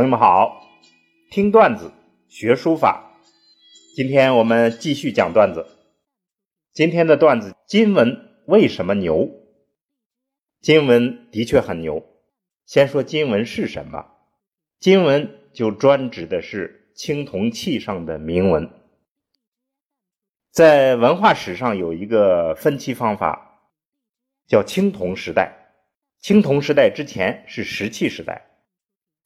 朋友们好，听段子学书法。今天我们继续讲段子。今天的段子，金文为什么牛？金文的确很牛。先说金文是什么？金文就专指的是青铜器上的铭文。在文化史上有一个分期方法，叫青铜时代。青铜时代之前是石器时代。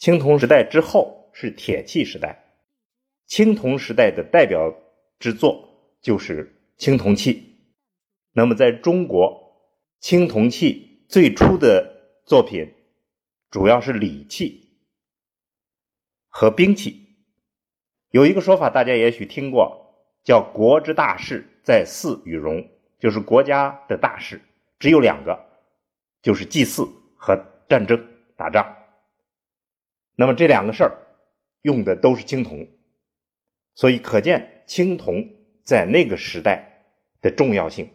青铜时代之后是铁器时代，青铜时代的代表之作就是青铜器。那么在中国，青铜器最初的作品主要是礼器和兵器。有一个说法，大家也许听过，叫“国之大事，在祀与戎”，就是国家的大事只有两个，就是祭祀和战争打仗。那么这两个事儿用的都是青铜，所以可见青铜在那个时代的重要性。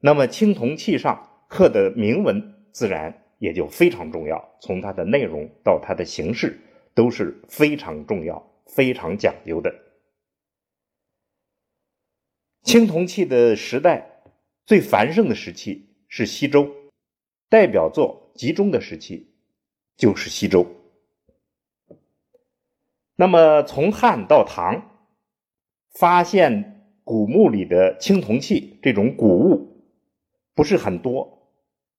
那么青铜器上刻的铭文自然也就非常重要，从它的内容到它的形式都是非常重要、非常讲究的。青铜器的时代最繁盛的时期是西周，代表作集中的时期就是西周。那么，从汉到唐，发现古墓里的青铜器这种古物不是很多，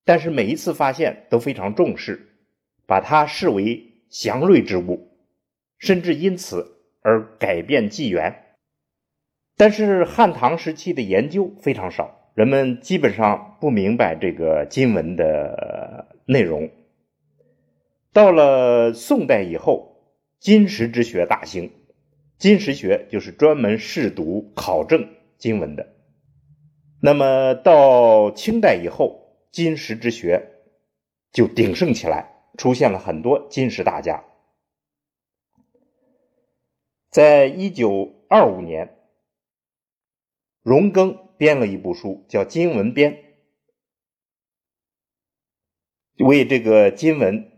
但是每一次发现都非常重视，把它视为祥瑞之物，甚至因此而改变纪元。但是汉唐时期的研究非常少，人们基本上不明白这个金文的内容。到了宋代以后。金石之学大兴，金石学就是专门试读考证经文的。那么到清代以后，金石之学就鼎盛起来，出现了很多金石大家。在一九二五年，荣庚编了一部书，叫《金文编》，为这个金文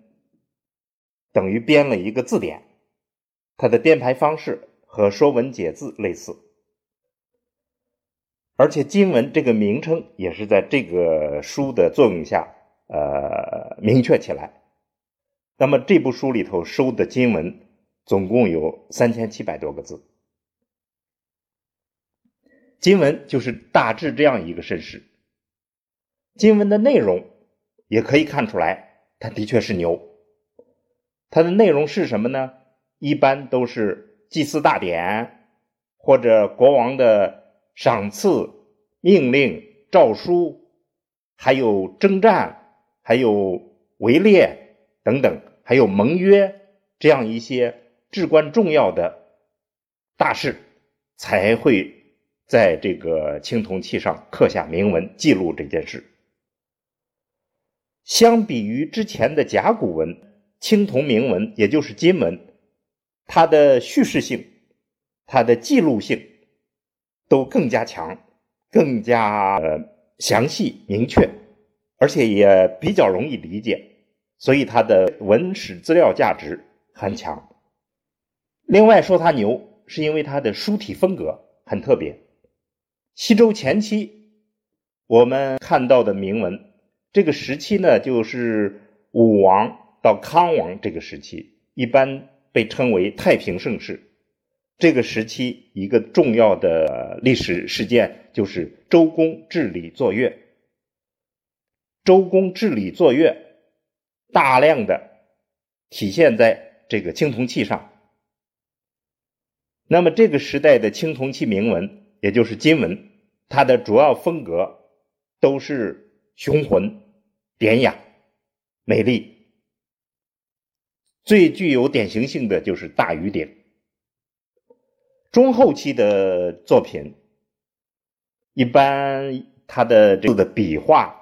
等于编了一个字典。它的编排方式和《说文解字》类似，而且金文这个名称也是在这个书的作用下，呃，明确起来。那么这部书里头收的金文总共有三千七百多个字，金文就是大致这样一个身世。金文的内容也可以看出来，它的确是牛。它的内容是什么呢？一般都是祭祀大典，或者国王的赏赐、命令、诏书，还有征战，还有围猎等等，还有盟约这样一些至关重要的大事，才会在这个青铜器上刻下铭文，记录这件事。相比于之前的甲骨文，青铜铭文也就是金文。它的叙事性、它的记录性都更加强、更加呃详细、明确，而且也比较容易理解，所以它的文史资料价值很强。另外说它牛，是因为它的书体风格很特别。西周前期我们看到的铭文，这个时期呢，就是武王到康王这个时期，一般。被称为太平盛世，这个时期一个重要的历史事件就是周公治理作乐。周公治理作乐，大量的体现在这个青铜器上。那么这个时代的青铜器铭文，也就是金文，它的主要风格都是雄浑、典雅、美丽。最具有典型性的就是大禹鼎。中后期的作品，一般它的这个笔画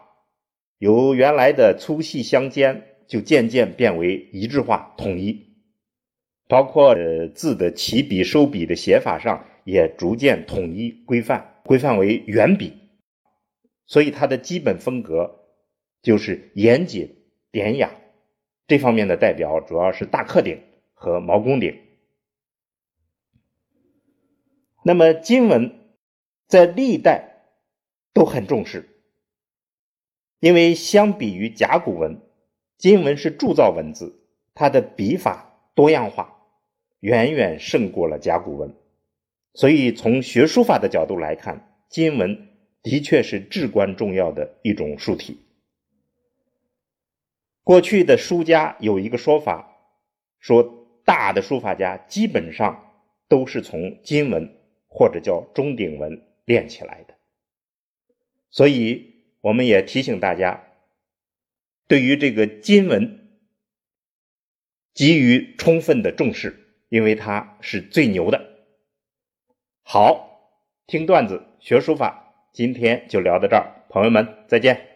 由原来的粗细相间，就渐渐变为一致化、统一，包括呃字的起笔、收笔的写法上也逐渐统一规范，规范为圆笔。所以它的基本风格就是严谨、典雅。这方面的代表主要是大克鼎和毛公鼎。那么金文在历代都很重视，因为相比于甲骨文，金文是铸造文字，它的笔法多样化，远远胜过了甲骨文。所以从学书法的角度来看，金文的确是至关重要的一种书体。过去的书家有一个说法，说大的书法家基本上都是从金文。或者叫钟鼎文练起来的，所以我们也提醒大家，对于这个金文给予充分的重视，因为它是最牛的。好，听段子学书法，今天就聊到这儿，朋友们再见。